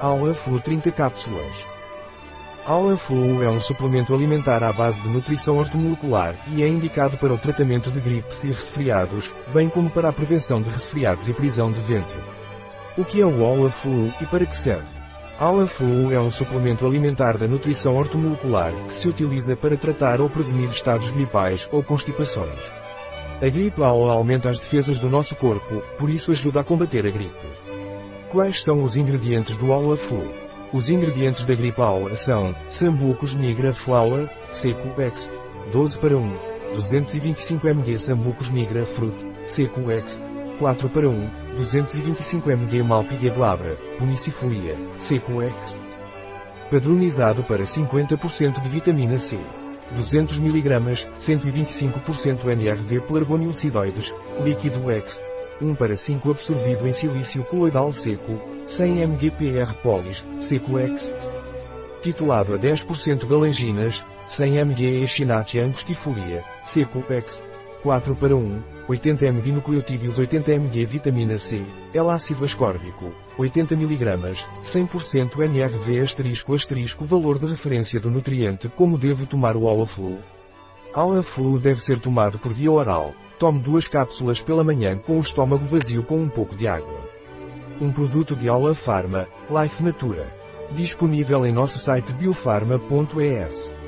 Aula Flu 30 cápsulas. Aula Flu é um suplemento alimentar à base de nutrição ortomolecular e é indicado para o tratamento de gripes e resfriados, bem como para a prevenção de resfriados e prisão de ventre. O que é o Aula Flu e para que serve? Aula Flu é um suplemento alimentar da nutrição ortomolecular que se utiliza para tratar ou prevenir estados gripais ou constipações. A gripe AOA aumenta as defesas do nosso corpo, por isso ajuda a combater a gripe. Quais são os ingredientes do Aula Flu? Os ingredientes da gripe AOA são Sambucos Nigra Flour, seco Ext, 12 para 1, 225 mg Sambucos Nigra Fruit, seco Ext, 4 para 1, 225 mg Malpigha Glabra, Punicifolia, seco Ext. Padronizado para 50% de vitamina C. 200 mg, 125% NRV pelargonium-cidoides, líquido Ext. 1 para 5 absorvido em silício coloidal seco, 100 mgpr polis, seco Ext. Titulado a 10% galanginas, 100 mg Echinacea angustifolia, seco Ext. 4 para 1, 80 mg nucleotídeos 80 mg vitamina C, L-ácido ascórbico, 80 mg, 100% NRV asterisco asterisco valor de referência do nutriente como devo tomar o Olaflu. Olaflu deve ser tomado por via oral. Tome duas cápsulas pela manhã com o estômago vazio com um pouco de água. Um produto de Aula Pharma, Life Natura. Disponível em nosso site biofarma.es.